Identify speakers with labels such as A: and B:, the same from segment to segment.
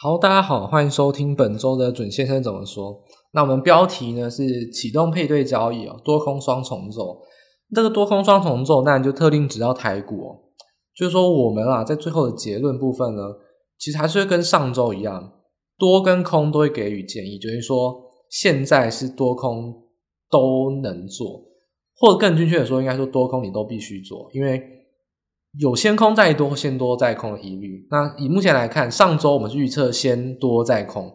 A: 好，大家好，欢迎收听本周的准先生怎么说。那我们标题呢是启动配对交易哦，多空双重奏。这个多空双重奏，那就特定指到台股。就是说，我们啊，在最后的结论部分呢，其实还是会跟上周一样，多跟空都会给予建议，就是说，现在是多空都能做，或者更精确的说，应该说多空你都必须做，因为。有先空再多，先多再空的疑虑。那以目前来看，上周我们是预测先多再空。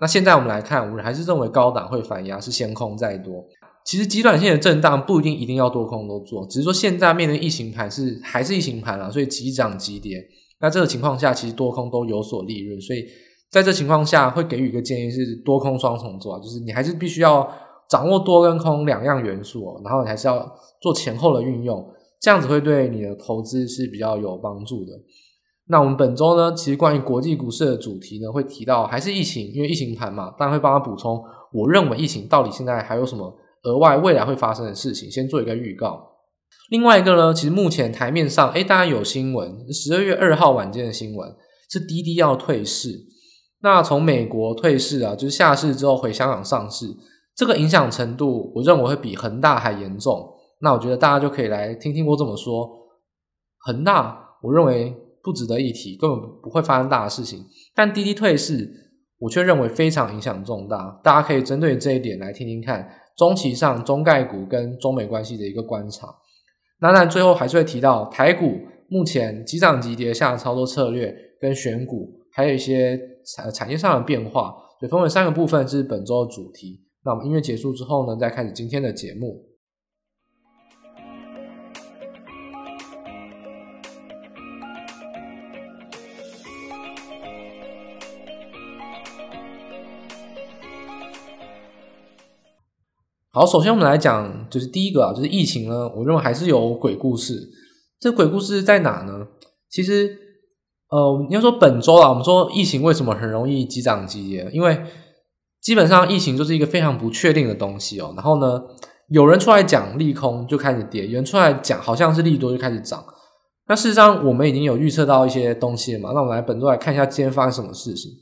A: 那现在我们来看，我们还是认为高档会反压，是先空再多。其实极短线的震荡不一定一定要多空都做，只是说现在面临疫情盘是还是疫情盘啊，所以急涨急跌。那这个情况下，其实多空都有所利润。所以在这情况下，会给予一个建议是多空双重做，就是你还是必须要掌握多跟空两样元素，然后你还是要做前后的运用。这样子会对你的投资是比较有帮助的。那我们本周呢，其实关于国际股市的主题呢，会提到还是疫情，因为疫情盘嘛，当然会帮他补充。我认为疫情到底现在还有什么额外未来会发生的事情，先做一个预告。另外一个呢，其实目前台面上，诶，大家有新闻，十二月二号晚间的新闻是滴滴要退市。那从美国退市啊，就是下市之后回香港上市，这个影响程度，我认为会比恒大还严重。那我觉得大家就可以来听听我怎么说。恒大，我认为不值得一提，根本不会发生大的事情。但滴滴退市，我却认为非常影响重大。大家可以针对这一点来听听看，中期上中概股跟中美关系的一个观察。那当然最后还是会提到台股目前急涨急跌下的操作策略跟选股，还有一些产产业上的变化。所以分为三个部分是本周的主题。那我们音乐结束之后呢，再开始今天的节目。好，首先我们来讲，就是第一个啊，就是疫情呢，我认为还是有鬼故事。这鬼故事在哪呢？其实，呃，你要说本周啊，我们说疫情为什么很容易急涨急跌？因为基本上疫情就是一个非常不确定的东西哦。然后呢，有人出来讲利空就开始跌，有人出来讲好像是利多就开始涨。那事实上，我们已经有预测到一些东西了嘛。那我们来本周来看一下今天发生什么事情。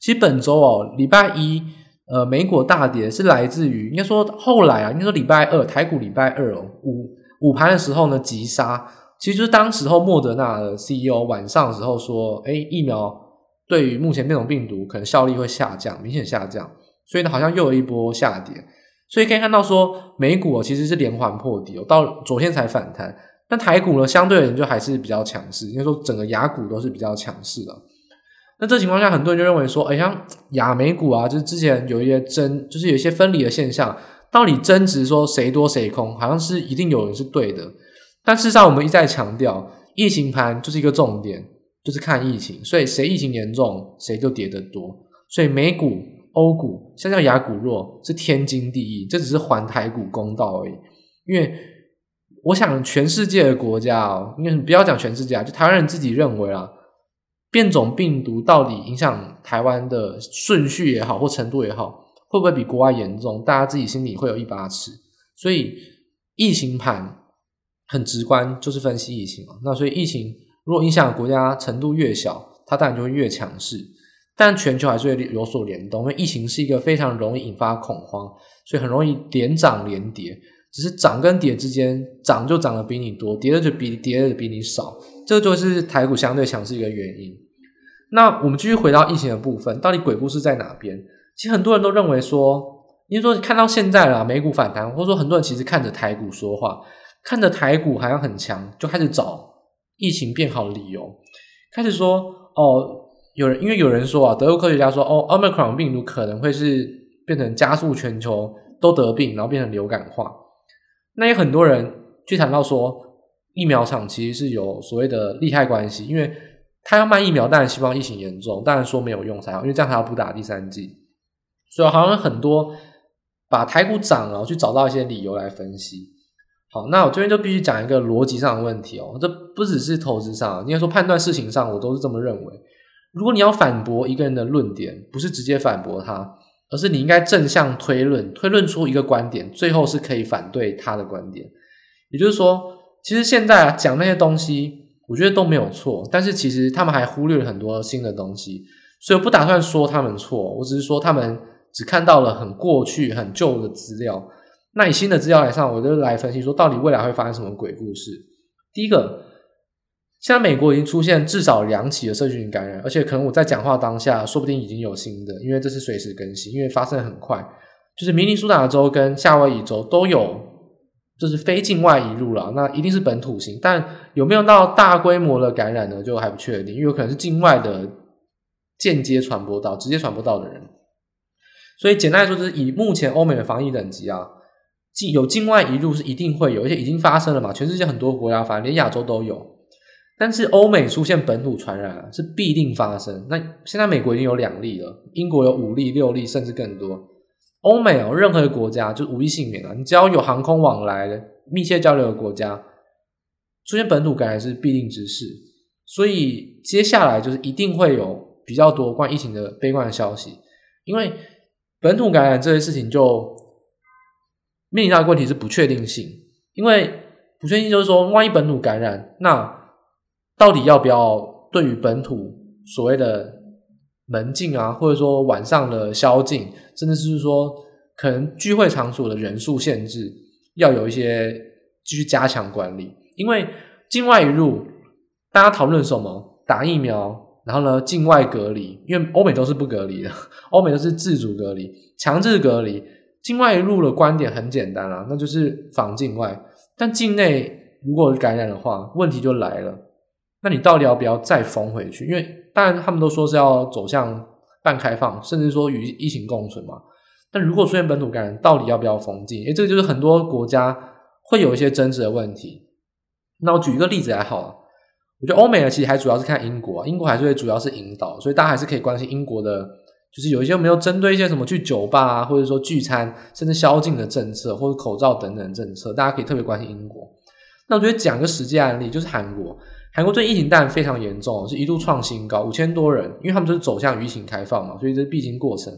A: 其实本周哦，礼拜一。呃，美股大跌是来自于应该说后来啊，应该说礼拜二台股礼拜二哦，午午盘的时候呢急杀，其实就是当时候莫德纳的 CEO 晚上的时候说，哎，疫苗对于目前变种病毒可能效力会下降，明显下降，所以呢好像又有一波下跌，所以可以看到说美股其实是连环破底哦，到昨天才反弹，但台股呢相对而言就还是比较强势，应该说整个雅股都是比较强势的。那这情况下，很多人就认为说，哎，像亚美股啊，就是之前有一些争，就是有一些分离的现象，到底争执说谁多谁空，好像是一定有人是对的。但事实上，我们一再强调，疫情盘就是一个重点，就是看疫情，所以谁疫情严重，谁就跌得多。所以美股、欧股，像这样亚股弱是天经地义，这只是还台股公道而已。因为我想，全世界的国家哦，因为不要讲全世界，就台湾人自己认为啊。变种病毒到底影响台湾的顺序也好，或程度也好，会不会比国外严重？大家自己心里会有一把尺。所以疫情盘很直观，就是分析疫情嘛。那所以疫情如果影响国家程度越小，它当然就会越强势。但全球还是会有所联动，因为疫情是一个非常容易引发恐慌，所以很容易连涨连跌。只是涨跟跌之间，涨就涨得比你多，跌的就比跌的比你少。这就是台股相对强势一个原因。那我们继续回到疫情的部分，到底鬼故事在哪边？其实很多人都认为说，因为说看到现在啦，美股反弹，或者说很多人其实看着台股说话，看着台股好像很强，就开始找疫情变好的理由，开始说哦，有人因为有人说啊，德国科学家说哦，Omicron 病毒可能会是变成加速全球都得病，然后变成流感化。那有很多人去谈到说。疫苗厂其实是有所谓的利害关系，因为他要卖疫苗，当然希望疫情严重，当然说没有用才好，因为这样他要不打第三剂。所以好像很多把台股涨了，去找到一些理由来分析。好，那我这边就必须讲一个逻辑上的问题哦，这不只是投资上，应该说判断事情上，我都是这么认为。如果你要反驳一个人的论点，不是直接反驳他，而是你应该正向推论，推论出一个观点，最后是可以反对他的观点，也就是说。其实现在啊，讲那些东西，我觉得都没有错。但是其实他们还忽略了很多新的东西。所以我不打算说他们错，我只是说他们只看到了很过去、很旧的资料。那以新的资料来上，我就来分析说，到底未来会发生什么鬼故事？第一个，现在美国已经出现至少两起的社区型感染，而且可能我在讲话当下，说不定已经有新的，因为这是随时更新，因为发生很快。就是明尼苏达州跟夏威夷州都有，就是非境外移入了，那一定是本土型，但有没有到大规模的感染呢？就还不确定，因为有可能是境外的间接传播到，直接传播到的人。所以简单来说，就是以目前欧美的防疫等级啊。境有境外移入是一定会有，而且已经发生了嘛？全世界很多国家，反正连亚洲都有。但是欧美出现本土传染啊，是必定发生。那现在美国已经有两例了，英国有五例、六例，甚至更多。欧美哦，任何的国家就无一幸免了。你只要有航空往来的、密切交流的国家，出现本土感染是必定之事。所以接下来就是一定会有比较多关于疫情的悲观的消息，因为本土感染这些事情就。面临到的问题是不确定性，因为不确定性就是说，万一本土感染，那到底要不要对于本土所谓的门禁啊，或者说晚上的宵禁，甚至是说可能聚会场所的人数限制，要有一些继续加强管理。因为境外一入，大家讨论什么？打疫苗，然后呢，境外隔离，因为欧美都是不隔离的，欧美都是自主隔离、强制隔离。境外一路的观点很简单啊，那就是防境外。但境内如果感染的话，问题就来了。那你到底要不要再封回去？因为当然他们都说是要走向半开放，甚至说与疫情共存嘛。但如果出现本土感染，到底要不要封禁？诶，这个就是很多国家会有一些争执的问题。那我举一个例子来好了，我觉得欧美呢其实还主要是看英国，英国还是会主要是引导，所以大家还是可以关心英国的。就是有一些没有针对一些什么去酒吧啊，或者说聚餐，甚至宵禁的政策，或者口罩等等政策，大家可以特别关心英国。那我觉得讲个实际案例，就是韩国，韩国最近疫情当然非常严重，是一度创新高，五千多人，因为他们就是走向疫情开放嘛，所以这是必经过程。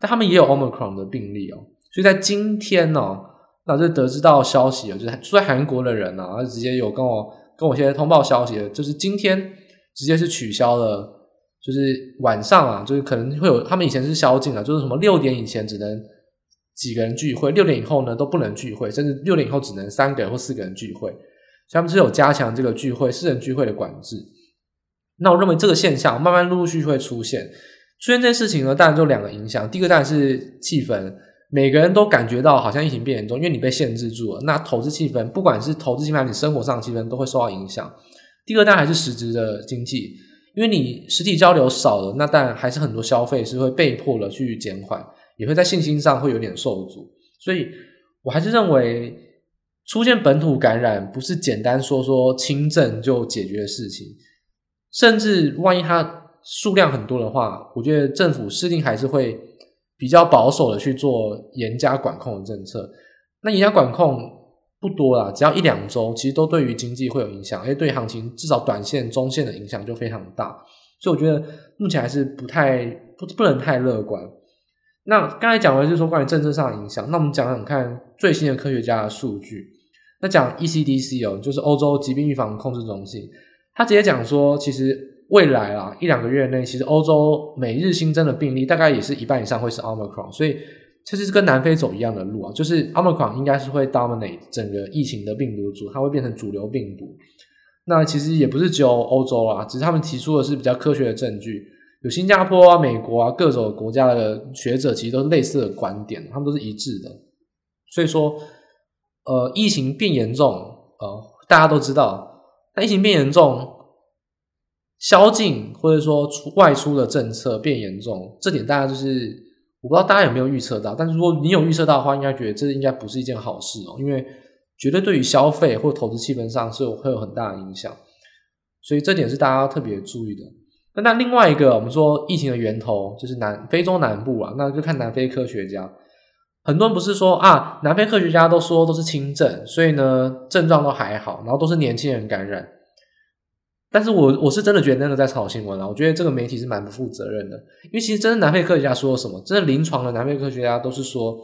A: 但他们也有 Omicron 的病例哦，所以在今天呢，那就得知到消息了，就是住在韩国的人呢，他直接有跟我跟我现在通报消息，就是今天直接是取消了。就是晚上啊，就是可能会有他们以前是宵禁啊，就是什么六点以前只能几个人聚会，六点以后呢都不能聚会，甚至六点以后只能三个人或四个人聚会。他们是有加强这个聚会、私人聚会的管制。那我认为这个现象慢慢陆陆续续会出现，出现这件事情呢，当然就两个影响。第一个当然是气氛，每个人都感觉到好像疫情变严重，因为你被限制住了。那投资气氛，不管是投资气氛你生活上的气氛，都会受到影响。第二个当然还是实质的经济。因为你实体交流少了，那当然还是很多消费是会被迫的去减缓，也会在信心上会有点受阻。所以我还是认为，出现本土感染不是简单说说轻症就解决的事情，甚至万一它数量很多的话，我觉得政府势定还是会比较保守的去做严加管控的政策。那严加管控。不多啦，只要一两周，其实都对于经济会有影响，而且对行情至少短线、中线的影响就非常大。所以我觉得目前还是不太不不能太乐观。那刚才讲完就是说关于政策上的影响，那我们讲讲看最新的科学家的数据。那讲 ECDC 哦，就是欧洲疾病预防控制中心，他直接讲说，其实未来啊一两个月内，其实欧洲每日新增的病例大概也是一半以上会是 Omicron，所以。其实是跟南非走一样的路啊，就是 Omicron 应该是会 dominate 整个疫情的病毒株，它会变成主流病毒。那其实也不是只有欧洲啊，只是他们提出的是比较科学的证据。有新加坡啊、美国啊各种国家的学者其实都是类似的观点，他们都是一致的。所以说，呃，疫情变严重，呃，大家都知道。那疫情变严重，宵禁或者说出外出的政策变严重，这点大家就是。我不知道大家有没有预测到，但是如果你有预测到的话，应该觉得这应该不是一件好事哦，因为绝对对于消费或投资气氛上是有会有很大的影响，所以这点是大家要特别注意的。那那另外一个，我们说疫情的源头就是南非洲南部啊，那就看南非科学家，很多人不是说啊，南非科学家都说都是轻症，所以呢症状都还好，然后都是年轻人感染。但是我我是真的觉得那个在炒新闻啊，我觉得这个媒体是蛮不负责任的，因为其实真的南非科学家说了什么，真的临床的南非科学家都是说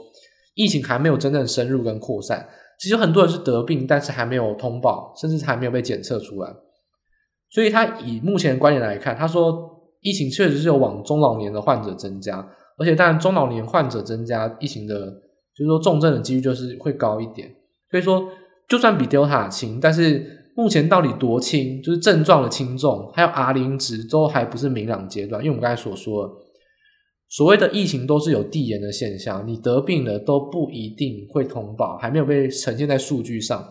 A: 疫情还没有真正深入跟扩散，其实很多人是得病，但是还没有通报，甚至还没有被检测出来，所以他以目前的观点来看，他说疫情确实是有往中老年的患者增加，而且当然中老年患者增加，疫情的就是说重症的几率就是会高一点。所以说，就算比 Delta 轻，但是目前到底多轻，就是症状的轻重，还有 R 零值都还不是明朗阶段。因为我们刚才所说，所谓的疫情都是有递延的现象，你得病了都不一定会通报，还没有被呈现在数据上。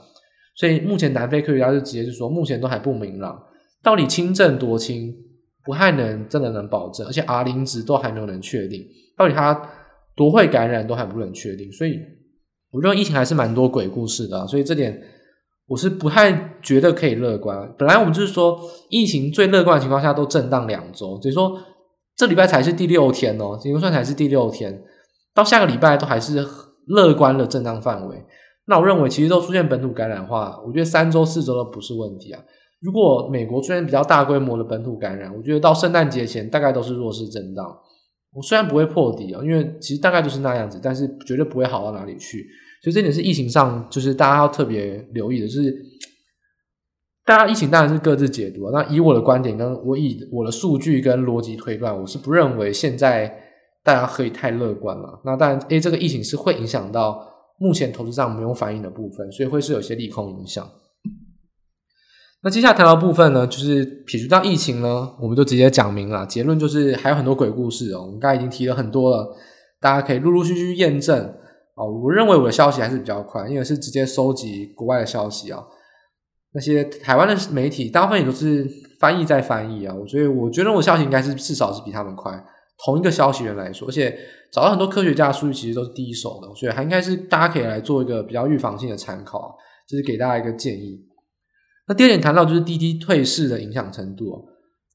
A: 所以目前南非科学家就直接就说，目前都还不明朗，到底轻症多轻，不太能真的能保证，而且 R 零值都还没有能确定，到底它多会感染都还不能确定，所以。我认为疫情还是蛮多鬼故事的，所以这点我是不太觉得可以乐观。本来我们就是说，疫情最乐观的情况下都震荡两周，所以说这礼拜才是第六天哦，结果算才是第六天，到下个礼拜都还是乐观的震荡范围。那我认为其实都出现本土感染的话，我觉得三周四周都不是问题啊。如果美国出现比较大规模的本土感染，我觉得到圣诞节前大概都是弱势震荡。我虽然不会破底啊，因为其实大概就是那样子，但是绝对不会好到哪里去。所以这点是疫情上，就是大家要特别留意的，就是大家疫情当然是各自解读啊。那以我的观点，跟我以我的数据跟逻辑推断，我是不认为现在大家可以太乐观了。那当然，诶，这个疫情是会影响到目前投资上没有反应的部分，所以会是有些利空影响。那接下来谈到部分呢，就是撇除掉疫情呢，我们就直接讲明了结论，就是还有很多鬼故事哦。我们刚才已经提了很多了，大家可以陆陆续续验证。哦，我认为我的消息还是比较快，因为是直接收集国外的消息啊。那些台湾的媒体大部分也都是翻译再翻译啊，所以我觉得我消息应该是至少是比他们快。同一个消息源来说，而且找到很多科学家的数据其实都是第一手的，所以还应该是大家可以来做一个比较预防性的参考啊，这是给大家一个建议。那第二点谈到就是滴滴退市的影响程度。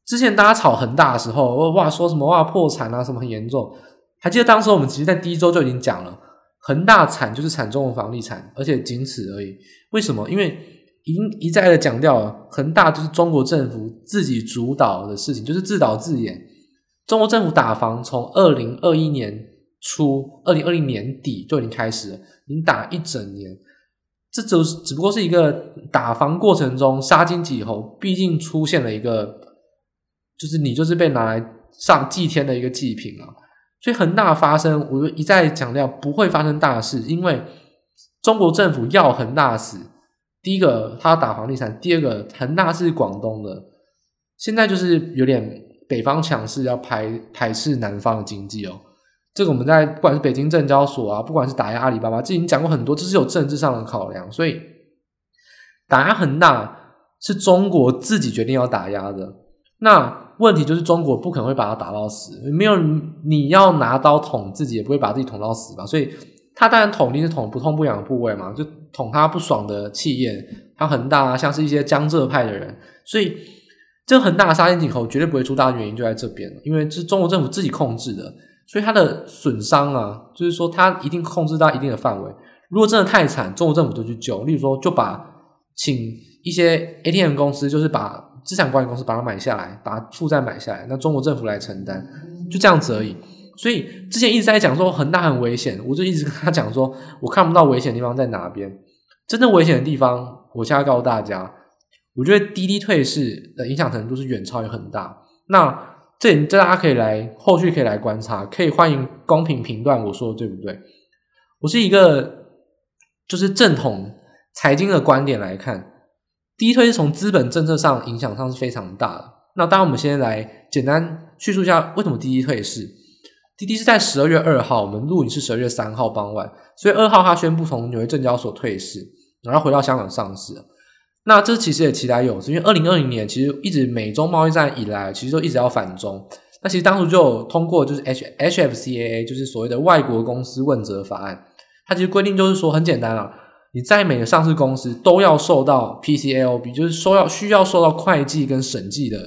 A: 之前大家炒恒大的时候，哇，说什么哇破产啊，什么很严重，还记得当时我们其实在第一周就已经讲了。恒大惨就是惨中的房地产，而且仅此而已。为什么？因为已经一再的讲掉了，恒大就是中国政府自己主导的事情，就是自导自演。中国政府打房从二零二一年初、二零二零年底就已经开始了，已经打一整年。这只只不过是一个打房过程中杀金儆猴，毕竟出现了一个，就是你就是被拿来上祭天的一个祭品啊。所以恒大发生，我就一再强调不会发生大事，因为中国政府要恒大死。第一个，他打房地产；第二个，恒大是广东的，现在就是有点北方强势，要排排斥南方的经济哦。这个我们在不管是北京证交所啊，不管是打压阿里巴巴，这已经讲过很多，这是有政治上的考量。所以打压恒大是中国自己决定要打压的。那。问题就是中国不可能会把他打到死，没有你要拿刀捅自己，也不会把自己捅到死吧？所以他当然捅，一定是捅不痛不痒的部位嘛，就捅他不爽的气焰，他恒大啊，像是一些江浙派的人，所以这个恒大杀进井口绝对不会出大的原因就在这边，因为是中国政府自己控制的，所以它的损伤啊，就是说它一定控制到一定的范围。如果真的太惨，中国政府就去救，例如说就把请一些 ATM 公司，就是把。资产管理公司把它买下来，把它负债买下来，那中国政府来承担，就这样子而已。所以之前一直在讲说恒大很危险，我就一直跟他讲说，我看不到危险的地方在哪边。真正危险的地方，我现在告诉大家，我觉得滴滴退市的影响程度是远超于恒大。那这这大家可以来后续可以来观察，可以欢迎公平评断我说的对不对？我是一个就是正统财经的观点来看。滴滴是从资本政策上影响上是非常大的。那当然，我们先来简单叙述一下为什么滴滴退市。滴滴是在十二月二号，我们录影是十二月三号傍晚，所以二号他宣布从纽约证交所退市，然后回到香港上市。那这其实也其来有，因为二零二零年其实一直美中贸易战以来，其实都一直要反中。那其实当初就有通过就是 H HFCAA，就是所谓的外国公司问责法案，它其实规定就是说很简单啊。你在每个上市公司都要受到 PCAOB，就是说要需要受到会计跟审计的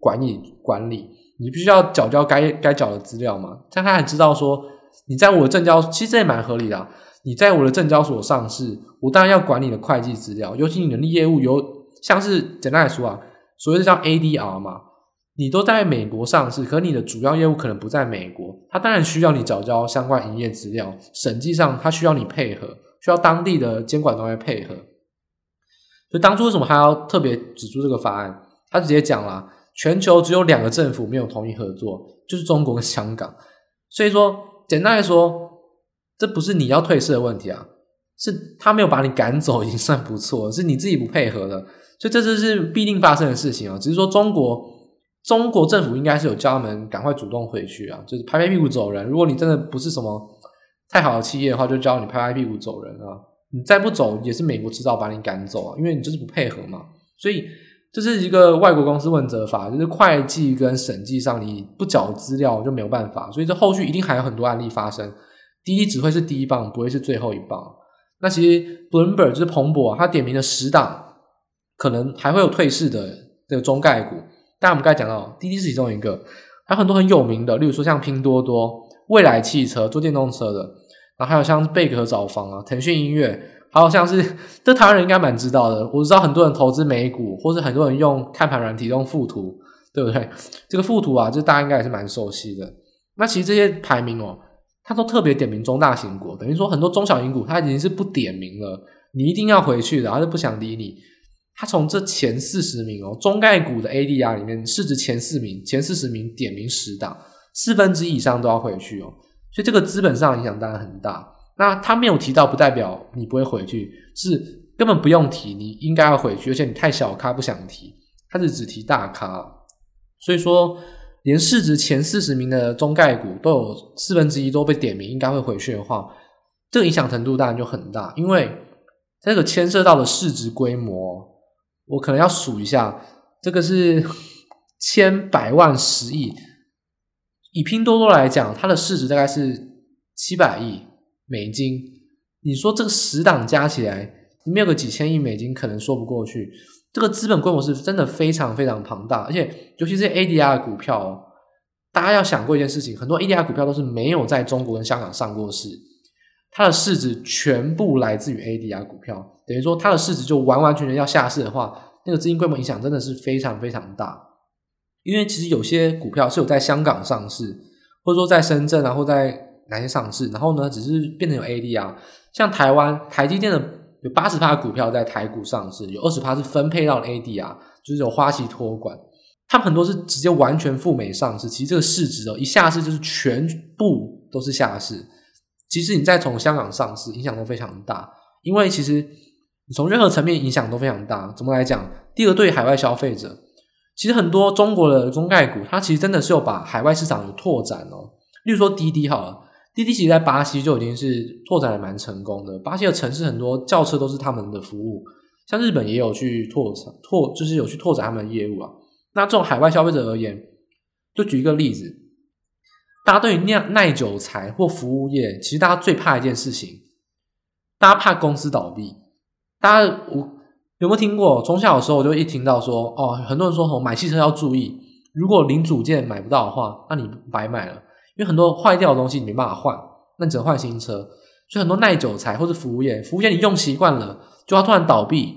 A: 管理管理，你必须要缴交该该缴的资料嘛。这样他还知道说你在我的证交，其实这也蛮合理的。你在我的证交所上市，我当然要管你的会计资料，尤其你的业务有像是简单来说啊，所谓的叫 ADR 嘛，你都在美国上市，可你的主要业务可能不在美国，他当然需要你缴交相关营业资料，审计上他需要你配合。需要当地的监管单位配合，所以当初为什么还要特别指出这个法案？他直接讲了，全球只有两个政府没有同意合作，就是中国跟香港。所以说，简单来说，这不是你要退市的问题啊，是他没有把你赶走，已经算不错，是你自己不配合的。所以这就是必定发生的事情啊。只是说中国中国政府应该是有叫他们赶快主动回去啊，就是拍拍屁股走人。如果你真的不是什么太好的企业的话，就叫你拍拍屁股走人啊。你再不走，也是美国迟早把你赶走啊，因为你就是不配合嘛。所以。这是一个外国公司问责法，就是会计跟审计上你不缴资料就没有办法，所以这后续一定还有很多案例发生。滴滴只会是第一棒，不会是最后一棒。那其实 Bloomberg 就是彭博啊，他点名了十档，可能还会有退市的这个中概股。但我们刚才讲到，滴滴是其中一个，还有很多很有名的，例如说像拼多多、蔚来汽车做电动车的，然后还有像贝壳找房啊、腾讯音乐。还有像是这台湾人应该蛮知道的。我知道很多人投资美股，或是很多人用看盘软体用富途，对不对？这个富途啊，就大家应该也是蛮熟悉的。那其实这些排名哦，他都特别点名中大型股，等于说很多中小型股他已经是不点名了，你一定要回去的，他就不想理你。他从这前四十名哦，中概股的 ADR 里面市值前四名，前四十名点名十档，四分之一以上都要回去哦。所以这个资本上影响当然很大。那他没有提到，不代表你不会回去，是根本不用提，你应该要回去，而且你太小咖不想提，他是只提大咖，所以说连市值前四十名的中概股都有四分之一都被点名，应该会回去的话，这个影响程度当然就很大，因为这个牵涉到的市值规模，我可能要数一下，这个是 千百万十亿，以拼多多来讲，它的市值大概是七百亿。美金，你说这个十档加起来没有个几千亿美金，可能说不过去。这个资本规模是真的非常非常庞大，而且尤其是 ADR 股票哦，大家要想过一件事情，很多 ADR 股票都是没有在中国跟香港上过市，它的市值全部来自于 ADR 股票，等于说它的市值就完完全全要下市的话，那个资金规模影响真的是非常非常大。因为其实有些股票是有在香港上市，或者说在深圳啊，或在哪些上市，然后呢，只是变成有 ADR，像台湾台积电的有八十趴股票在台股上市，有二十趴是分配到了 ADR，就是有花旗托管，他们很多是直接完全赴美上市，其实这个市值哦，一下市就是全部都是下市。其实你再从香港上市，影响都非常大，因为其实你从任何层面影响都非常大。怎么来讲？第二，对海外消费者，其实很多中国的中概股，它其实真的是有把海外市场有拓展哦，例如说滴滴好了。滴滴其实在巴西就已经是拓展的蛮成功的。巴西的城市很多轿车都是他们的服务，像日本也有去拓展拓，就是有去拓展他们的业务啊。那这种海外消费者而言，就举一个例子，大家对于酿耐久材或服务业，其实大家最怕一件事情，大家怕公司倒闭。大家我有没有听过？从小的时候我就一听到说，哦，很多人说哦，买汽车要注意，如果零组件买不到的话，那你白买了。因为很多坏掉的东西你没办法换，那你只能换新车。所以很多耐久材或是服务业，服务业你用习惯了，就要突然倒闭，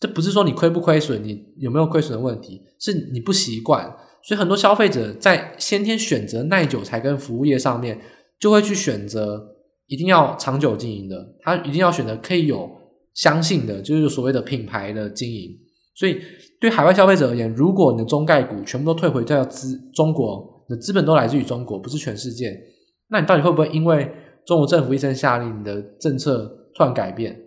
A: 这不是说你亏不亏损，你有没有亏损的问题，是你不习惯。所以很多消费者在先天选择耐久材跟服务业上面，就会去选择一定要长久经营的，他一定要选择可以有相信的，就是所谓的品牌的经营。所以对海外消费者而言，如果你的中概股全部都退回到资中国。资本都来自于中国，不是全世界。那你到底会不会因为中国政府一声下令，你的政策突然改变，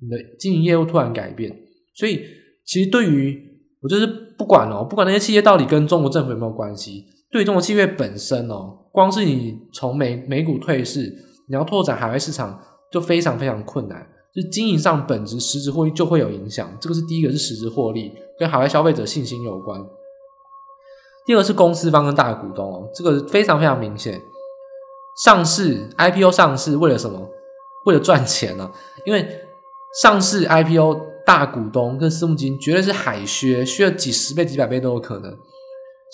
A: 你的经营业务突然改变？所以，其实对于我就是不管哦，不管那些企业到底跟中国政府有没有关系，对于中国企业本身哦，光是你从美美股退市，你要拓展海外市场，就非常非常困难。就经营上本质实质获利就会有影响。这个是第一个，是实质获利跟海外消费者信心有关。第二是公司方跟大股东哦，这个非常非常明显。上市 IPO 上市为了什么？为了赚钱呢、啊？因为上市 IPO 大股东跟私募基金绝对是海削，削了几十倍、几百倍都有可能。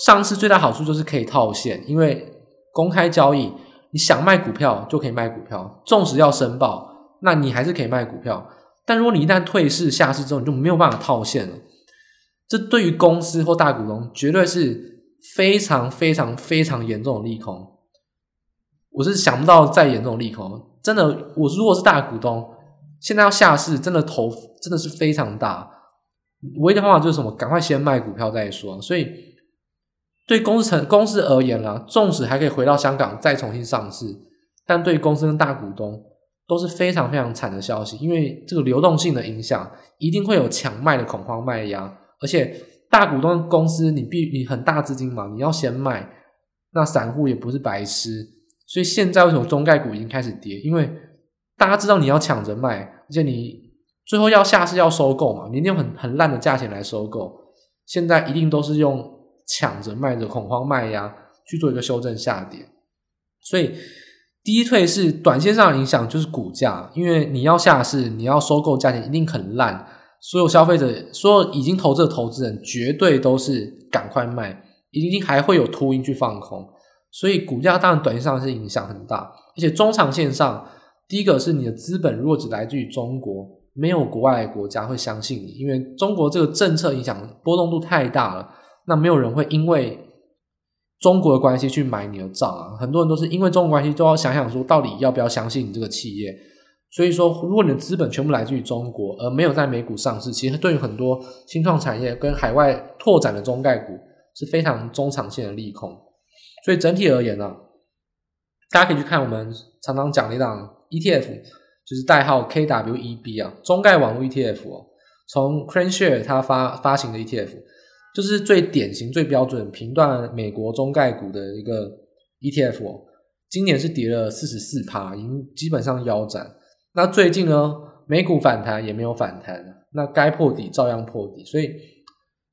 A: 上市最大好处就是可以套现，因为公开交易，你想卖股票就可以卖股票，纵使要申报，那你还是可以卖股票。但如果你一旦退市下市之后，你就没有办法套现了。这对于公司或大股东绝对是。非常非常非常严重的利空，我是想不到再严重的利空。真的，我如果是大股东，现在要下市，真的头真的是非常大。唯一的方法就是什么？赶快先卖股票再说。所以对公司公司而言啦，纵使还可以回到香港再重新上市，但对公司跟大股东都是非常非常惨的消息，因为这个流动性的影响，一定会有抢卖的恐慌卖压，而且大股东公司你必你很大资金嘛，你要先卖，那散户也不是白痴，所以现在为什么中概股已经开始跌？因为大家知道你要抢着卖，而且你最后要下市要收购嘛，你用很很烂的价钱来收购。现在一定都是用抢着卖的恐慌卖压去做一个修正下跌，所以低退是短线上的影响就是股价，因为你要下市，你要收购价钱一定很烂，所有消费者，所有已经投资的投资人绝对都是赶快卖，一定还会有秃鹰去放空，所以股价当然短线上是影响很大，而且中长线上。第一个是你的资本如果只来自于中国，没有国外的国家会相信你，因为中国这个政策影响波动度太大了。那没有人会因为中国的关系去买你的账啊，很多人都是因为中国关系都要想想说，到底要不要相信你这个企业。所以说，如果你的资本全部来自于中国，而没有在美股上市，其实对于很多新创产业跟海外拓展的中概股是非常中长线的利空。所以整体而言呢、啊，大家可以去看我们常常讲的一档。ETF 就是代号 KWEB 啊，中概网络 ETF 哦，从 CranShare 它发发行的 ETF，就是最典型、最标准评断美国中概股的一个 ETF 哦。今年是跌了四十四趴，已经基本上腰斩。那最近呢，美股反弹也没有反弹，那该破底照样破底，所以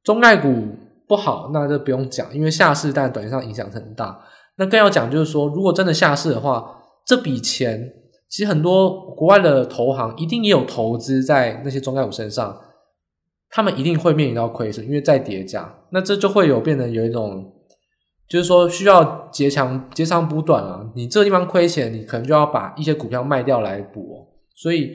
A: 中概股不好，那就不用讲，因为下市但短期上影响很大。那更要讲就是说，如果真的下市的话，这笔钱。其实很多国外的投行一定也有投资在那些中概股身上，他们一定会面临到亏损，因为再叠加，那这就会有变得有一种，就是说需要截长截长补短啊。你这个地方亏钱，你可能就要把一些股票卖掉来补，所以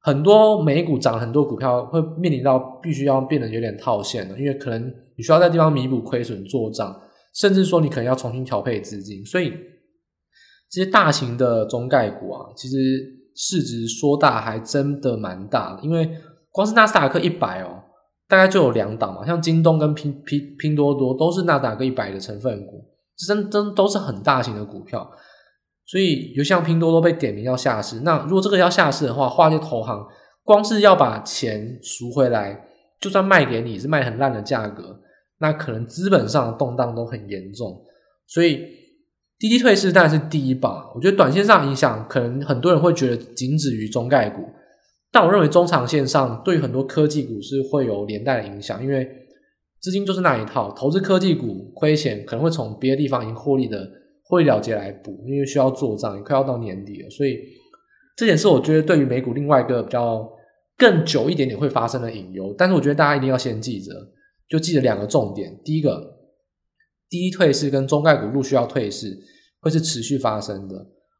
A: 很多美股涨很多股票会面临到必须要变得有点套现了，因为可能你需要在地方弥补亏损做账，甚至说你可能要重新调配资金，所以。这些大型的中概股啊，其实市值说大还真的蛮大的，因为光是纳斯达克一百哦，大概就有两档嘛，像京东跟拼拼拼多多都是纳斯达克一百的成分股，真真都是很大型的股票，所以有像拼多多被点名要下市，那如果这个要下市的话，华尔街投行光是要把钱赎回来，就算卖给你是卖很烂的价格，那可能资本上的动荡都很严重，所以。滴滴退市当然是第一棒，我觉得短线上影响可能很多人会觉得仅止于中概股，但我认为中长线上对于很多科技股是会有连带的影响，因为资金就是那一套，投资科技股亏钱可能会从别的地方已经获利的获利了结来补，因为需要做账，也快要到年底了，所以这点是我觉得对于美股另外一个比较更久一点点会发生的隐忧，但是我觉得大家一定要先记着，就记得两个重点，第一个。低退市跟中概股陆续要退市，会是持续发生的，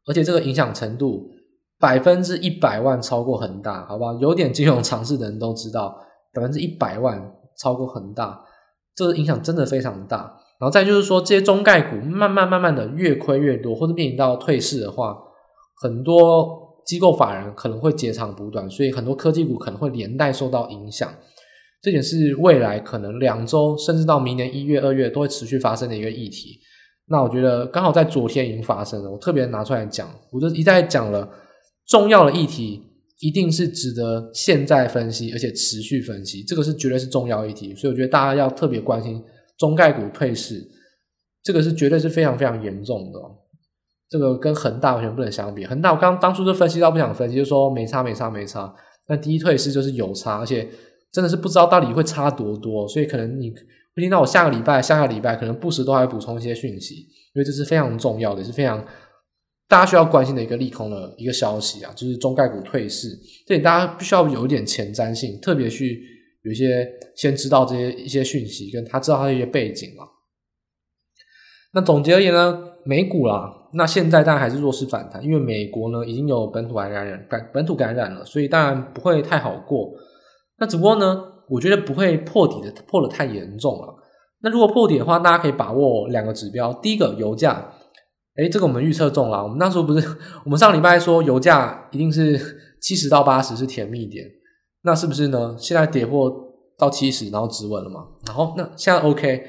A: 而且这个影响程度百分之一百万超过恒大，好不好？有点金融常识的人都知道，百分之一百万超过恒大，这个影响真的非常大。然后再就是说，这些中概股慢慢慢慢的越亏越多，或者面临到退市的话，很多机构法人可能会截长补短，所以很多科技股可能会连带受到影响。这点是未来可能两周，甚至到明年一月、二月都会持续发生的一个议题。那我觉得刚好在昨天已经发生了，我特别拿出来讲，我就一再讲了重要的议题，一定是值得现在分析，而且持续分析，这个是绝对是重要议题。所以我觉得大家要特别关心中概股退市，这个是绝对是非常非常严重的。这个跟恒大完全不能相比，恒大我刚当初就分析到不想分析，就说没差没差没差，但第一退市就是有差，而且。真的是不知道到底会差多多，所以可能你会听到我下个礼拜、下个礼拜可能不时都还补充一些讯息，因为这是非常重要的，是非常大家需要关心的一个利空的一个消息啊，就是中概股退市，这里大家必须要有一点前瞻性，特别去有一些先知道这些一些讯息，跟他知道他的一些背景嘛。那总结而言呢，美股啦，那现在当然还是弱势反弹，因为美国呢已经有本土感染感本土感染了，所以当然不会太好过。那只不过呢，我觉得不会破底的，破得太严重了。那如果破底的话，大家可以把握两个指标。第一个，油价，诶，这个我们预测中了。我们那时候不是，我们上礼拜说油价一定是七十到八十是甜蜜点，那是不是呢？现在跌破到七十，然后止稳了嘛？然后那现在 OK，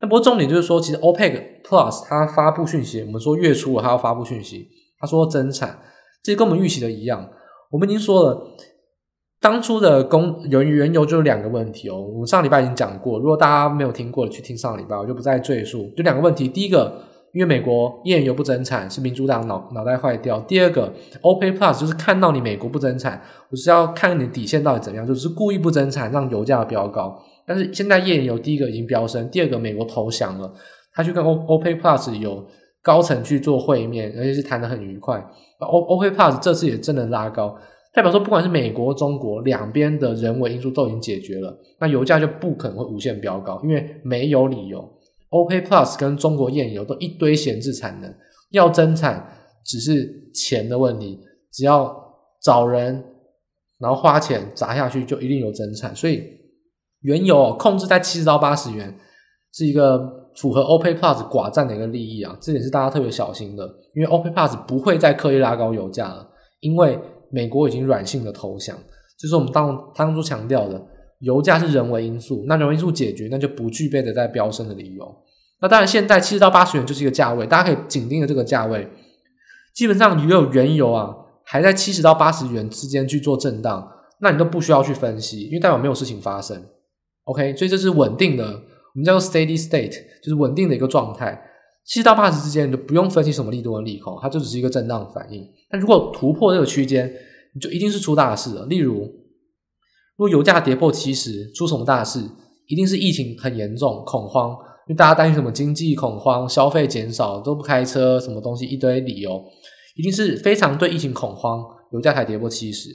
A: 那不过重点就是说，其实 OPEC Plus 它发布讯息，我们说月初了，它要发布讯息，它说增产，这跟我们预期的一样。我们已经说了，当初的供原原油就两个问题哦。我们上礼拜已经讲过，如果大家没有听过的，去听上礼拜，我就不再赘述。就两个问题，第一个，因为美国页岩油不增产，是民主党脑脑袋坏掉；第二个，OPEC Plus 就是看到你美国不增产，我是要看你底线到底怎么样，就是故意不增产，让油价飙高。但是现在页岩油第一个已经飙升，第二个美国投降了，他去跟 O OPEC Plus 有高层去做会面，而且是谈得很愉快。O OPEC Plus 这次也真的拉高，代表说不管是美国、中国两边的人为因素都已经解决了，那油价就不可能会无限飙高，因为没有理由。OP Plus 跟中国页油都一堆闲置产能，要增产只是钱的问题，只要找人，然后花钱砸下去，就一定有增产，所以。原油控制在七十到八十元，是一个符合 OP Plus 寡占的一个利益啊，这点是大家特别小心的，因为 OP Plus 不会再刻意拉高油价了，因为美国已经软性的投降，就是我们当当初强调的，油价是人为因素，那人为因素解决，那就不具备的再飙升的理由。那当然，现在七十到八十元就是一个价位，大家可以紧盯着这个价位，基本上如果有原油啊还在七十到八十元之间去做震荡，那你都不需要去分析，因为代表没有事情发生。OK，所以这是稳定的，我们叫做 steady state，就是稳定的一个状态。七十到八十之间，你就不用分析什么利多和利空，它就只是一个震荡反应。但如果突破这个区间，你就一定是出大事了。例如，如果油价跌破七十，出什么大事？一定是疫情很严重，恐慌，因为大家担心什么经济恐慌、消费减少，都不开车，什么东西一堆理由，一定是非常对疫情恐慌，油价才跌破七十。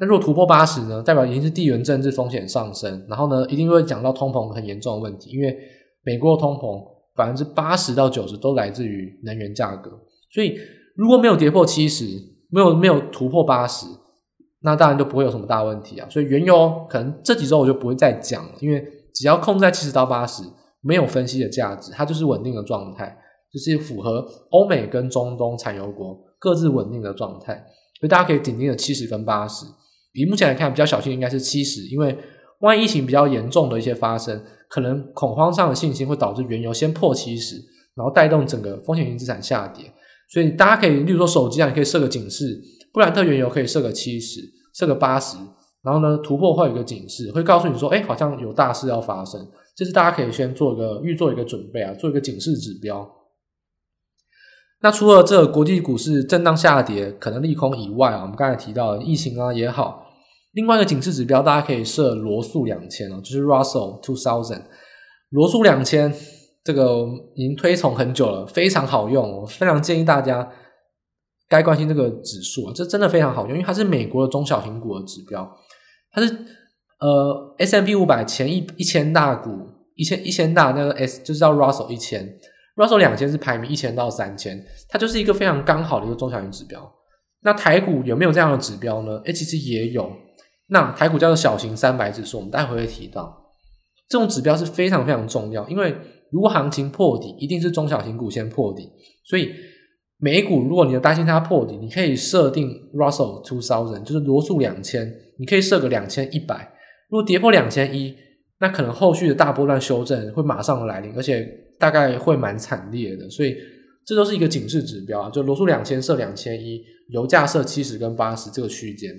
A: 那如果突破八十呢？代表已经是地缘政治风险上升，然后呢，一定会讲到通膨很严重的问题，因为美国的通膨百分之八十到九十都来自于能源价格，所以如果没有跌破七十，没有没有突破八十，那当然就不会有什么大问题啊。所以原油可能这几周我就不会再讲了，因为只要控制在七十到八十，没有分析的价值，它就是稳定的状态，就是符合欧美跟中东产油国各自稳定的状态，所以大家可以紧盯着七十跟八十。以目前来看，比较小心应该是七十，因为万一疫情比较严重的一些发生，可能恐慌上的信心会导致原油先破七十，然后带动整个风险型资产下跌。所以大家可以，例如说手机上你可以设个警示，布兰特原油可以设个七十，设个八十，然后呢突破会有一个警示，会告诉你说，哎，好像有大事要发生。这是大家可以先做一个预做一个准备啊，做一个警示指标。那除了这国际股市震荡下跌可能利空以外啊，我们刚才提到的疫情啊也好，另外一个警示指标大家可以设罗素两千啊，就是 Russell Two Thousand，罗素两千这个已经推崇很久了，非常好用，我非常建议大家该关心这个指数啊，这真的非常好用，因为它是美国的中小型股的指标，它是呃 S M P 五百前一一千大股一千一千大那个 S 就是叫 Russell 一千。Russell 两千是排名一千到三千，它就是一个非常刚好的一个中小型指标。那台股有没有这样的指标呢？诶，其实也有。那台股叫做小型三百指数，我们待会会提到。这种指标是非常非常重要，因为如果行情破底，一定是中小型股先破底。所以美股如果你要担心它破底，你可以设定 Russell Two Thousand，就是罗素两千，你可以设个两千一百。如果跌破两千一，那可能后续的大波段修正会马上来临，而且。大概会蛮惨烈的，所以这都是一个警示指标啊。就罗素两千设两千一，油价设七十跟八十这个区间，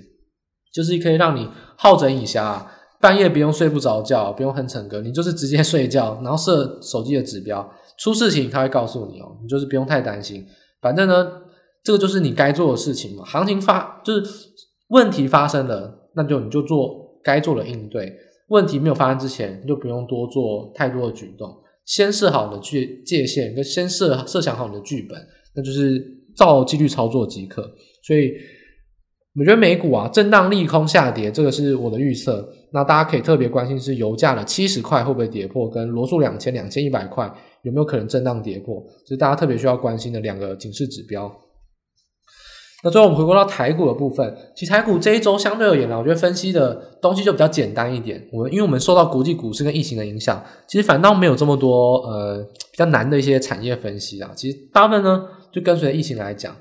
A: 就是可以让你好整以暇，半夜不用睡不着觉，不用哼成歌，你就是直接睡觉，然后设手机的指标，出事情他会告诉你哦，你就是不用太担心。反正呢，这个就是你该做的事情嘛。行情发就是问题发生了，那就你就做该做的应对。问题没有发生之前，你就不用多做太多的举动。先设好的界界限，跟先设设想好你的剧本，那就是照纪律操作即可。所以我觉得美股啊，震荡利空下跌，这个是我的预测。那大家可以特别关心是油价的七十块会不会跌破，跟罗素两千两千一百块有没有可能震荡跌破，这是大家特别需要关心的两个警示指标。那最后我们回归到台股的部分，其实台股这一周相对而言呢，我觉得分析的东西就比较简单一点。我们因为我们受到国际股市跟疫情的影响，其实反倒没有这么多呃比较难的一些产业分析啊。其实大部分呢就跟随疫情来讲，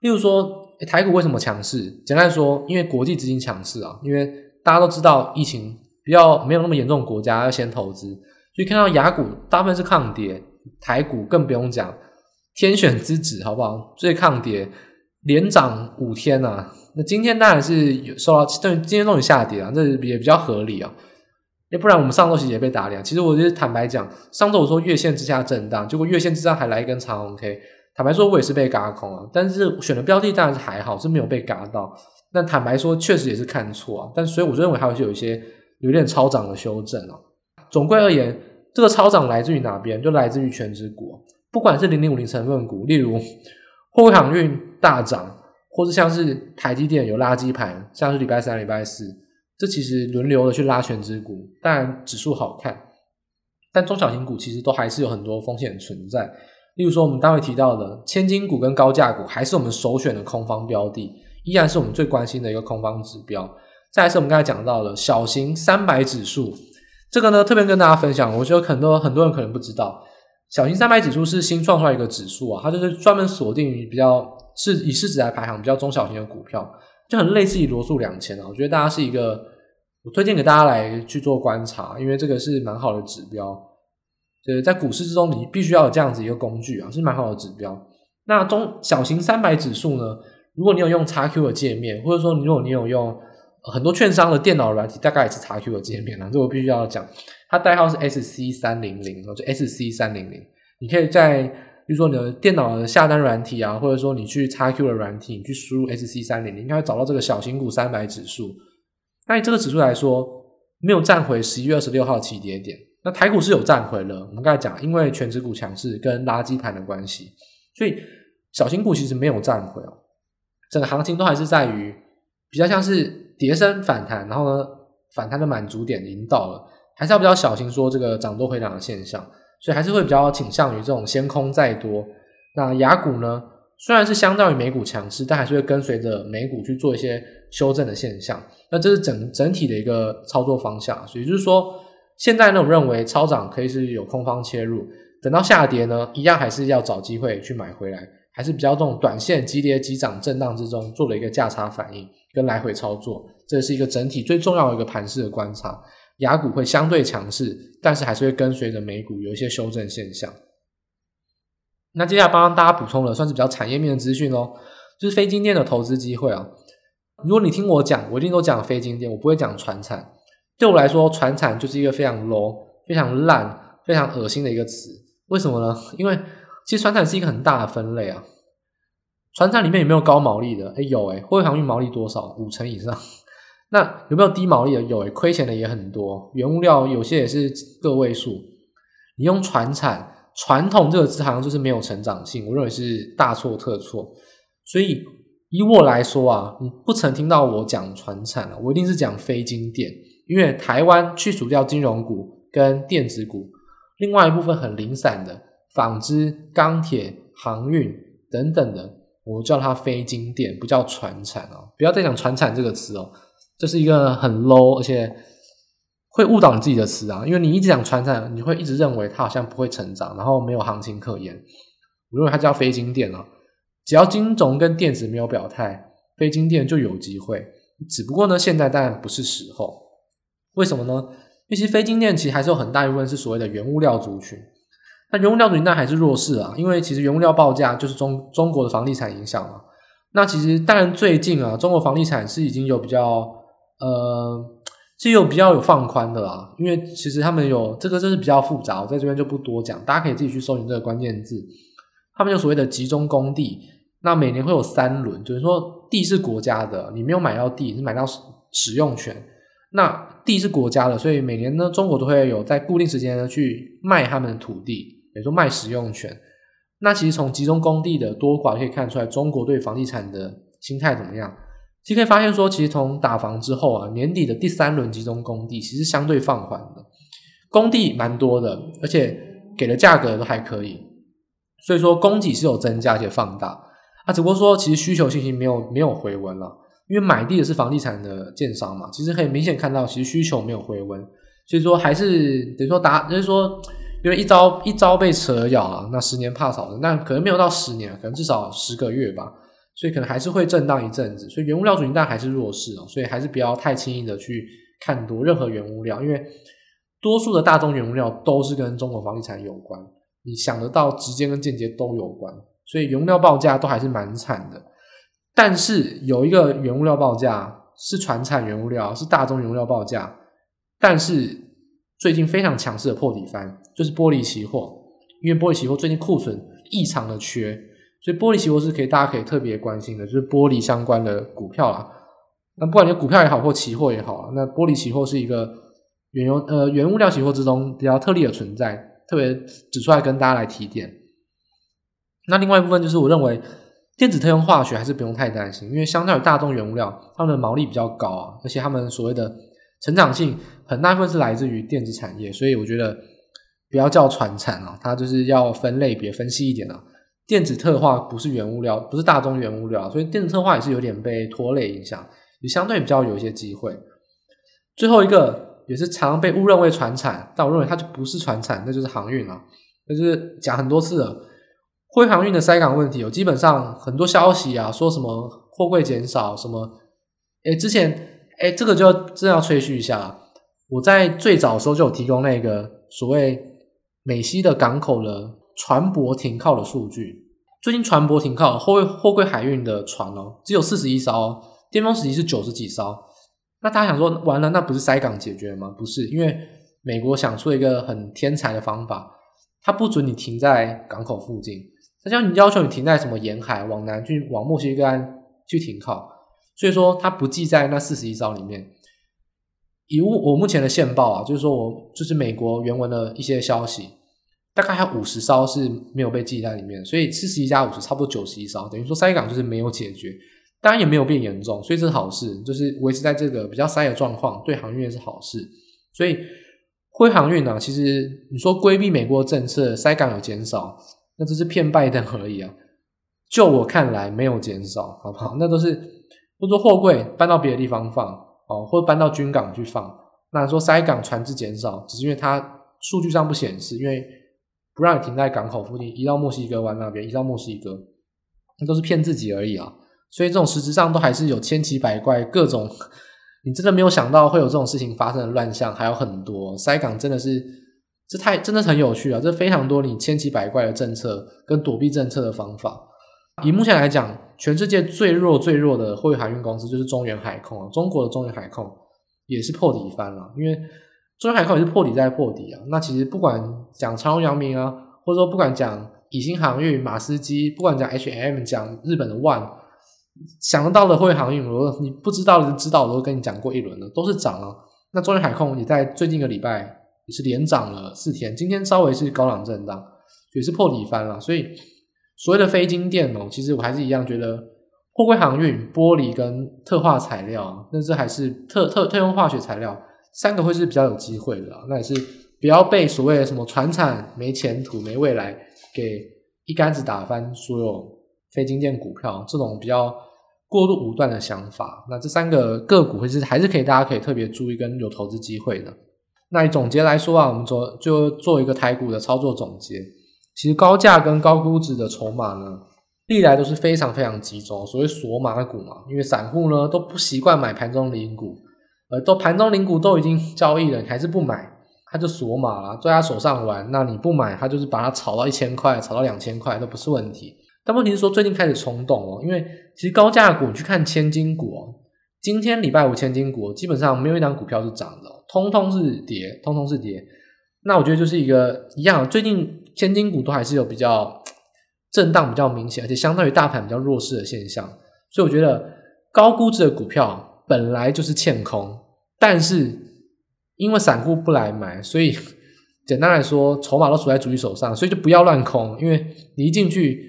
A: 例如说台股为什么强势？简单说，因为国际资金强势啊，因为大家都知道疫情比较没有那么严重的国家要先投资，所以看到雅股大部分是抗跌，台股更不用讲，天选之子好不好？最抗跌，连涨五天啊。那今天当然是有受到，但今天终于下跌了，这也比较合理啊。要不然我们上周其实也被打脸。其实我就是坦白讲，上周我说月线之下震荡，结果月线之上还来一根长红 K。坦白说，我也是被嘎空啊。但是选的标的当然是还好，是没有被嘎到。但坦白说，确实也是看错啊。但所以我就认为还是有一些有点超涨的修正啊。总归而言，这个超涨来自于哪边？就来自于权值股，不管是零零五零成分股，例如 货柜航运大涨，或是像是台积电有垃圾盘，像是礼拜三、礼拜四。这其实轮流的去拉权值股，当然指数好看，但中小型股其实都还是有很多风险存在。例如说，我们单位提到的千金股跟高价股，还是我们首选的空方标的，依然是我们最关心的一个空方指标。再来是我们刚才讲到的小型三百指数，这个呢特别跟大家分享，我觉得很多很多人可能不知道，小型三百指数是新创出来一个指数啊，它就是专门锁定于比较是以市值来排行比较中小型的股票。就很类似于罗素两千啊，我觉得大家是一个，我推荐给大家来去做观察，因为这个是蛮好的指标，就是在股市之中你必须要有这样子一个工具啊，是蛮好的指标。那中小型三百指数呢，如果你有用 XQ 的界面，或者说如果你有用很多券商的电脑软体，大概也是 XQ 的界面啊，这我必须要讲，它代号是 SC 三零零，就 SC 三零零，你可以在。比如说你的电脑的下单软体啊，或者说你去 XQ 的软体，你去输入 SC 三零零，应该会找到这个小型股三百指数。那以这个指数来说，没有站回十一月二十六号起跌点。那台股是有站回了，我们刚才讲，因为全指股强势跟垃圾盘的关系，所以小型股其实没有站回哦。整个行情都还是在于比较像是跌升反弹，然后呢反弹的满足点已经到了，还是要比较小心说这个涨多回档的现象。所以还是会比较倾向于这种先空再多。那雅股呢，虽然是相当于美股强势，但还是会跟随着美股去做一些修正的现象。那这是整整体的一个操作方向。所以就是说，现在呢，我认为超涨可以是有空方切入，等到下跌呢，一样还是要找机会去买回来，还是比较这种短线急跌急涨震荡之中做了一个价差反应跟来回操作。这是一个整体最重要的一个盘势的观察。雅股会相对强势，但是还是会跟随着美股有一些修正现象。那接下来帮大家补充了，算是比较产业面的资讯哦，就是非晶电的投资机会啊。如果你听我讲，我一定都讲非晶电，我不会讲传产。对我来说，传产就是一个非常 low、非常烂、非常恶心的一个词。为什么呢？因为其实传产是一个很大的分类啊。传产里面有没有高毛利的？诶有诶，货柜航运毛利多少？五成以上。那有没有低毛利的？有诶，亏钱的也很多。原物料有些也是个位数。你用传产传统这个字，好像就是没有成长性，我认为是大错特错。所以以我来说啊，你不曾听到我讲传产啊，我一定是讲非金电，因为台湾去除掉金融股跟电子股，另外一部分很零散的纺织、钢铁、航运等等的，我叫它非晶电，不叫传产哦。不要再讲传产这个词哦。这是一个很 low，而且会误导你自己的词啊！因为你一直讲传产，你会一直认为它好像不会成长，然后没有行情可言。我认为它叫非晶电啊，只要金融跟电子没有表态，非晶电就有机会。只不过呢，现在当然不是时候。为什么呢？因为其实非晶电其实还是有很大一部分是所谓的原物料族群。那原物料族群那还是弱势啊，因为其实原物料报价就是中中国的房地产影响嘛。那其实当然最近啊，中国房地产是已经有比较。呃，是有比较有放宽的啦，因为其实他们有这个，这是比较复杂，我在这边就不多讲，大家可以自己去搜寻这个关键字。他们有所谓的集中供地，那每年会有三轮，就是说地是国家的，你没有买到地，是买到使用权。那地是国家的，所以每年呢，中国都会有在固定时间呢去卖他们的土地，比如说卖使用权。那其实从集中供地的多寡可以看出来，中国对房地产的心态怎么样。其实可以发现说，其实从打房之后啊，年底的第三轮集中供地其实相对放缓的，供地蛮多的，而且给的价格都还可以，所以说供给是有增加且放大啊，只不过说其实需求信心没有没有回温了，因为买地的是房地产的建商嘛，其实可以明显看到其实需求没有回温，所以说还是等于说打，就是说因为一朝一朝被蛇咬啊，那十年怕草的，但可能没有到十年，可能至少十个月吧。所以可能还是会震荡一阵子，所以原物料主营但还是弱势哦，所以还是不要太轻易的去看多任何原物料，因为多数的大宗原物料都是跟中国房地产有关，你想得到直接跟间接都有关，所以原物料报价都还是蛮惨的。但是有一个原物料报价是传产原物料，是大宗原物料报价，但是最近非常强势的破底翻，就是玻璃期货，因为玻璃期货最近库存异常的缺，所以玻璃期货是可以大家可以特别关心的，就是玻璃相关的股票啦。那不管你的股票也好，或期货也好，那玻璃期货是一个原油呃原物料期货之中比较特例的存在，特别指出来跟大家来提点。那另外一部分就是我认为。电子特用化学还是不用太担心，因为相较于大众原物料，它们的毛利比较高啊，而且他们所谓的成长性很大部分是来自于电子产业，所以我觉得不要叫传产啊，它就是要分类别分析一点啊。电子特化不是原物料，不是大宗原物料，所以电子特化也是有点被拖累影响，也相对比较有一些机会。最后一个也是常被误认为传产，但我认为它就不是传产，那就是航运啊，就是讲很多次了。灰航运的塞港问题，有基本上很多消息啊，说什么货柜减少，什么，诶之前诶这个就真要吹嘘一下，我在最早的时候就有提供那个所谓美西的港口的船舶停靠的数据。最近船舶停靠货货柜海运的船哦，只有四十一艘，巅峰时期是九十几艘。那大家想说，完了，那不是塞港解决吗？不是，因为美国想出一个很天才的方法，它不准你停在港口附近。他叫你要求你停在什么沿海往南去往墨西哥湾去停靠，所以说它不记在那四十一艘里面。以我我目前的线报啊，就是说我就是美国原文的一些消息，大概还有五十艘是没有被记在里面，所以四十一加五十差不多九十一艘，等于说塞港就是没有解决，当然也没有变严重，所以这是好事，就是维持在这个比较塞的状况，对航运是好事。所以灰航运呢，其实你说规避美国政策，塞港有减少。那只是骗拜登而已啊！就我看来，没有减少，好不好？那都是，或者货柜搬到别的地方放，哦，或搬到军港去放。那说塞港船只减少，只是因为它数据上不显示，因为不让你停在港口附近，移到墨西哥湾那边，移到墨西哥，那都是骗自己而已啊！所以这种实质上都还是有千奇百怪，各种你真的没有想到会有这种事情发生的乱象，还有很多塞港真的是。这太真的很有趣啊！这非常多你千奇百怪的政策跟躲避政策的方法。以目前来讲，全世界最弱最弱的货运航运公司就是中远海控啊，中国的中远海控也是破底翻了，因为中远海控也是破底再破底啊。那其实不管讲长荣、阳明啊，或者说不管讲以新航运、马斯基，不管讲 H&M，讲日本的万，想得到的货运航运，我你不知道的知道，我都跟你讲过一轮了，都是涨了。那中远海控也在最近一个礼拜。也是连涨了四天，今天稍微是高档震荡，也是破底翻了。所以所谓的非晶电哦，其实我还是一样觉得，货柜航运、玻璃跟特化材料，那这还是特特特用化学材料，三个会是比较有机会的。那也是不要被所谓的什么传产没前途、没未来给一竿子打翻所有非晶电股票这种比较过度武断的想法。那这三个个股会是还是可以大家可以特别注意跟有投资机会的。那总结来说啊，我们做就做一个台股的操作总结。其实高价跟高估值的筹码呢，历来都是非常非常集中，所谓锁码股嘛。因为散户呢都不习惯买盘中零股，呃，都盘中零股都已经交易了，你还是不买，他就锁码了，在他手上玩。那你不买，他就是把它炒到一千块，炒到两千块都不是问题。但问题是说最近开始冲动哦，因为其实高价股你去看千金股哦，今天礼拜五千金股基本上没有一张股票是涨的。通通是跌，通通是跌。那我觉得就是一个一样，最近千金股都还是有比较震荡比较明显，而且相当于大盘比较弱势的现象。所以我觉得高估值的股票本来就是欠空，但是因为散户不来买，所以 简单来说，筹码都处在主力手上，所以就不要乱空。因为你一进去，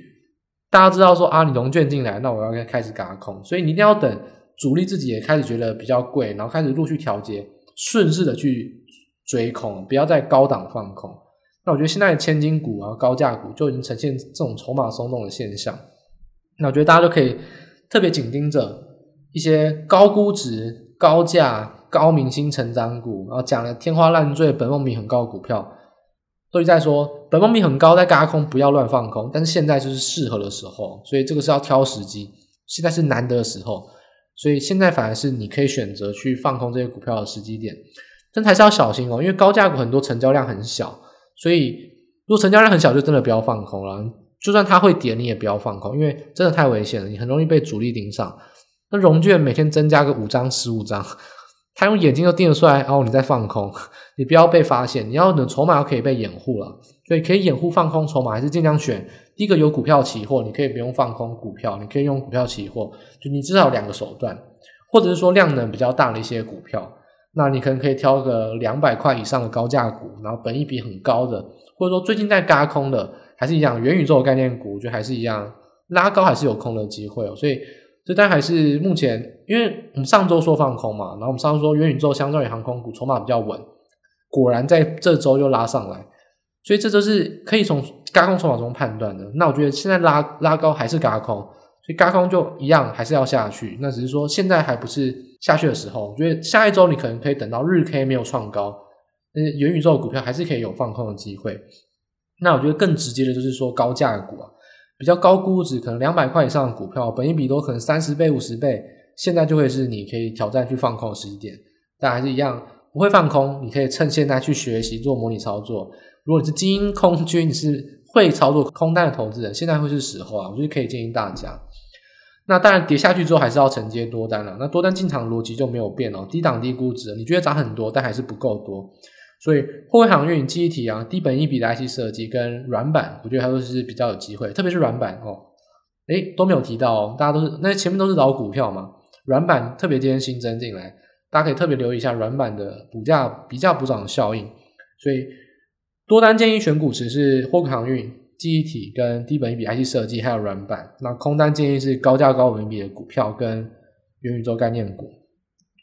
A: 大家知道说啊，你融券进来，那我要开始嘎空，所以你一定要等主力自己也开始觉得比较贵，然后开始陆续调节。顺势的去追空，不要再高档放空。那我觉得现在的千金股啊、高价股就已经呈现这种筹码松动的现象。那我觉得大家就可以特别紧盯着一些高估值、高价、高明星成长股，然后讲的天花乱坠、本梦比很高的股票，都在说本梦比很高，在轧空不要乱放空。但是现在就是适合的时候，所以这个是要挑时机。现在是难得的时候。所以现在反而是你可以选择去放空这些股票的时机点。但还是要小心哦，因为高价股很多成交量很小，所以如果成交量很小，就真的不要放空了。就算它会跌，你也不要放空，因为真的太危险了，你很容易被主力盯上。那融券每天增加个五张、十五张，他用眼睛都盯得出来，然后你在放空，你不要被发现。你要的筹码要可以被掩护了，所以可以掩护放空筹码，还是尽量选第一个有股票期货，你可以不用放空股票，你可以用股票期货，就你至少有两个手段，或者是说量能比较大的一些股票。那你可能可以挑个两百块以上的高价股，然后本益比很高的，或者说最近在嘎空的，还是一样元宇宙概念股，我觉得还是一样拉高还是有空的机会哦。所以这单还是目前，因为我们上周说放空嘛，然后我们上周说元宇宙相对于航空股筹码比较稳，果然在这周又拉上来，所以这就是可以从嘎空筹码中判断的。那我觉得现在拉拉高还是嘎空。所以轧空就一样，还是要下去。那只是说现在还不是下去的时候。我觉得下一周你可能可以等到日 K 没有创高，那元宇宙股票还是可以有放空的机会。那我觉得更直接的就是说高价股啊，比较高估值，可能两百块以上的股票，本益比都可能三十倍、五十倍，现在就会是你可以挑战去放空的时机点。但还是一样，不会放空，你可以趁现在去学习做模拟操作。如果你是精英空军，你是会操作空单的投资人，现在会是时候啊，我觉得可以建议大家。那当然跌下去之后还是要承接多单了。那多单进场逻辑就没有变哦，低档低估值，你觉得涨很多，但还是不够多。所以货柜航运、记忆体啊、低本益比的 IC 设计跟软板，我觉得它都是比较有机会。特别是软板哦，诶都没有提到哦，大家都是那前面都是老股票嘛。软板特别今天新增进来，大家可以特别留意一下软板的股价比较补涨效应。所以多单建议选股池是货柜航运。记忆体跟低本益比 IC 设计还有软板，那空单建议是高价高本益比的股票跟元宇宙概念股。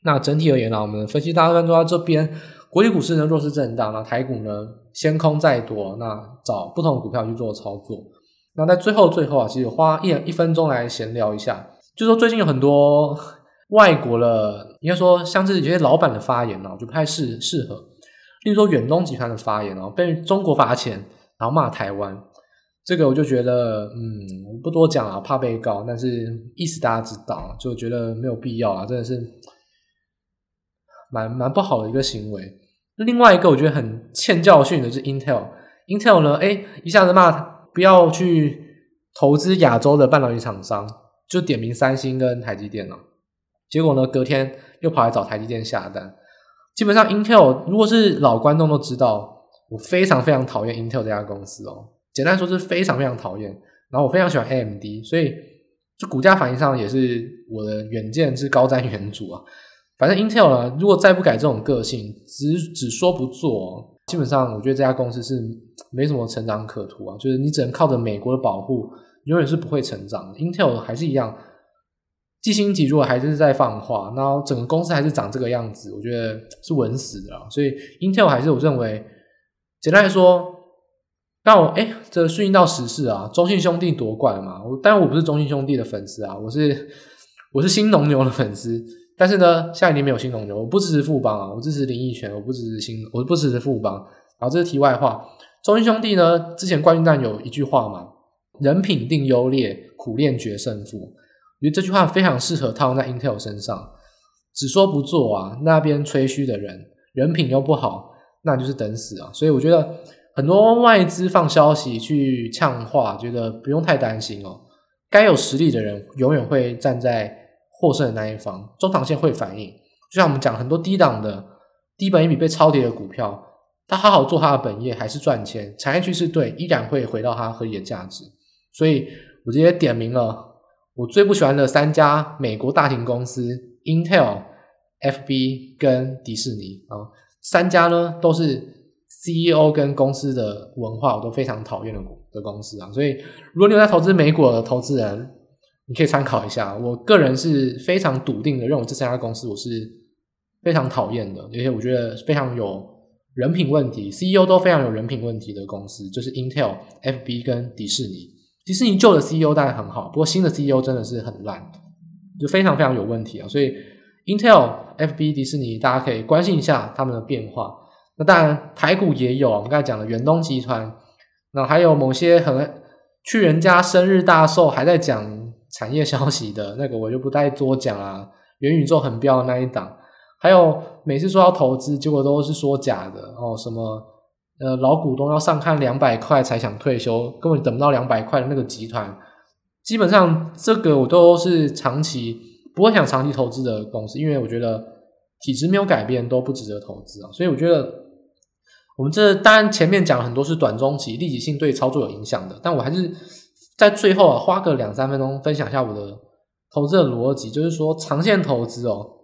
A: 那整体而言呢，我们分析大部分都在这边。国际股市呢弱势震荡，那台股呢先空再多，那找不同股票去做操作。那在最后最后啊，其实花一一分钟来闲聊一下，就说最近有很多外国的，应该说像是有些老板的发言呢，就不太适适合。例如说远东集团的发言哦，被中国罚钱，然后骂台湾。这个我就觉得，嗯，我不多讲啊，怕被告。但是意思大家知道，就觉得没有必要啊，真的是蛮蛮不好的一个行为。另外一个我觉得很欠教训的就是 Intel，Intel 呢，哎，一下子骂不要去投资亚洲的半导体厂商，就点名三星跟台积电了。结果呢，隔天又跑来找台积电下单。基本上 Intel 如果是老观众都知道，我非常非常讨厌 Intel 这家公司哦。简单说是非常非常讨厌，然后我非常喜欢 AMD，所以就股价反应上也是我的远见是高瞻远瞩啊。反正 Intel 呢，如果再不改这种个性，只只说不做，基本上我觉得这家公司是没什么成长可图啊。就是你只能靠着美国的保护，永远是不会成长。Intel 还是一样，季辛吉如果还是在放话，然后整个公司还是长这个样子，我觉得是稳死的。所以 Intel 还是我认为，简单来说。那我哎，这顺应到时事啊，中信兄弟夺冠嘛。我当然我不是中信兄弟的粉丝啊，我是我是新农牛的粉丝。但是呢，下一年没有新农牛，我不支持富邦啊，我支持林益全，我不支持新，我不支持富邦。然后这是题外话，中信兄弟呢，之前冠军战有一句话嘛，人品定优劣，苦练决胜负。我觉得这句话非常适合套用在 Intel 身上，只说不做啊，那边吹嘘的人人品又不好，那就是等死啊。所以我觉得。很多外资放消息去呛话，觉得不用太担心哦。该有实力的人永远会站在获胜的那一方，中长线会反应。就像我们讲很多低档的低本益比被超跌的股票，他好好做他的本业还是赚钱，产业趋势对，依然会回到他合理的价值。所以我直接点名了我最不喜欢的三家美国大型公司：Intel、FB 跟迪士尼啊，三家呢都是。CEO 跟公司的文化我都非常讨厌的的公司啊，所以如果你有在投资美股的投资人，你可以参考一下。我个人是非常笃定的认为这三家公司我是非常讨厌的，而且我觉得非常有人品问题，CEO 都非常有人品问题的公司，就是 Intel、FB 跟迪士尼。迪士尼旧的 CEO 当然很好，不过新的 CEO 真的是很烂，就非常非常有问题啊。所以 Intel、FB、迪士尼大家可以关心一下他们的变化。那当然，台股也有，我们刚才讲的远东集团，那还有某些很去人家生日大寿还在讲产业消息的那个，我就不再多讲了。元宇宙很彪的那一档，还有每次说要投资，结果都是说假的哦，什么呃老股东要上看两百块才想退休，根本等不到两百块的那个集团，基本上这个我都是长期不会想长期投资的公司，因为我觉得体制没有改变都不值得投资啊。所以我觉得我们这当然前面讲很多是短中期立即性对操作有影响的，但我还是在最后啊花个两三分钟分享一下我的投资的逻辑，就是说长线投资哦。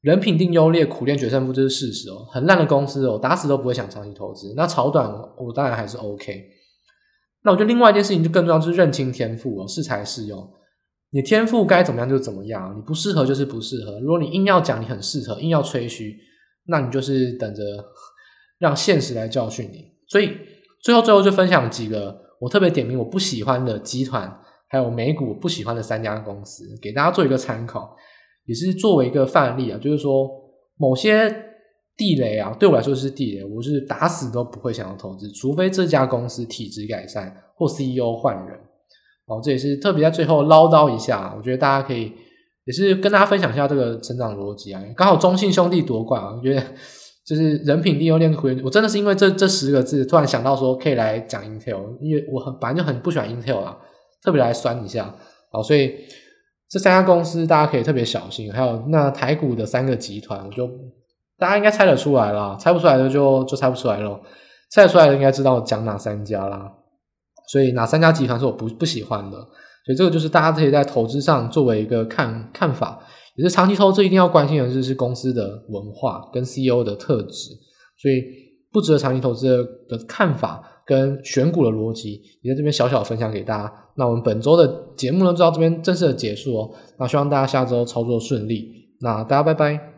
A: 人品定优劣，苦练决胜负，这是事实哦。很烂的公司哦，打死都不会想长期投资。那炒短，我当然还是 OK。那我觉得另外一件事情就更重要，就是认清天赋哦，适才适用。你天赋该怎么样就怎么样，你不适合就是不适合。如果你硬要讲你很适合，硬要吹嘘，那你就是等着 让现实来教训你。所以最后最后就分享几个我特别点名我不喜欢的集团，还有美股不喜欢的三家公司，给大家做一个参考。也是作为一个范例啊，就是说某些地雷啊，对我来说是地雷，我是打死都不会想要投资，除非这家公司体质改善或 CEO 换人。哦，这也是特别在最后唠叨一下，我觉得大家可以也是跟大家分享一下这个成长逻辑啊。刚好中信兄弟夺冠啊，我觉得就是人品定优劣苦练，我真的是因为这这十个字突然想到说可以来讲 Intel，因为我很本来就很不喜欢 Intel 啊，特别来酸一下，好，所以。这三家公司大家可以特别小心，还有那台股的三个集团，我就大家应该猜得出来啦，猜不出来的就就猜不出来咯，猜得出来的应该知道讲哪三家啦。所以哪三家集团是我不不喜欢的，所以这个就是大家可以在投资上作为一个看看法，也是长期投资一定要关心的就是公司的文化跟 CEO 的特质，所以不值得长期投资的看法。跟选股的逻辑，也在这边小小分享给大家。那我们本周的节目呢，就到这边正式的结束哦。那希望大家下周操作顺利。那大家拜拜。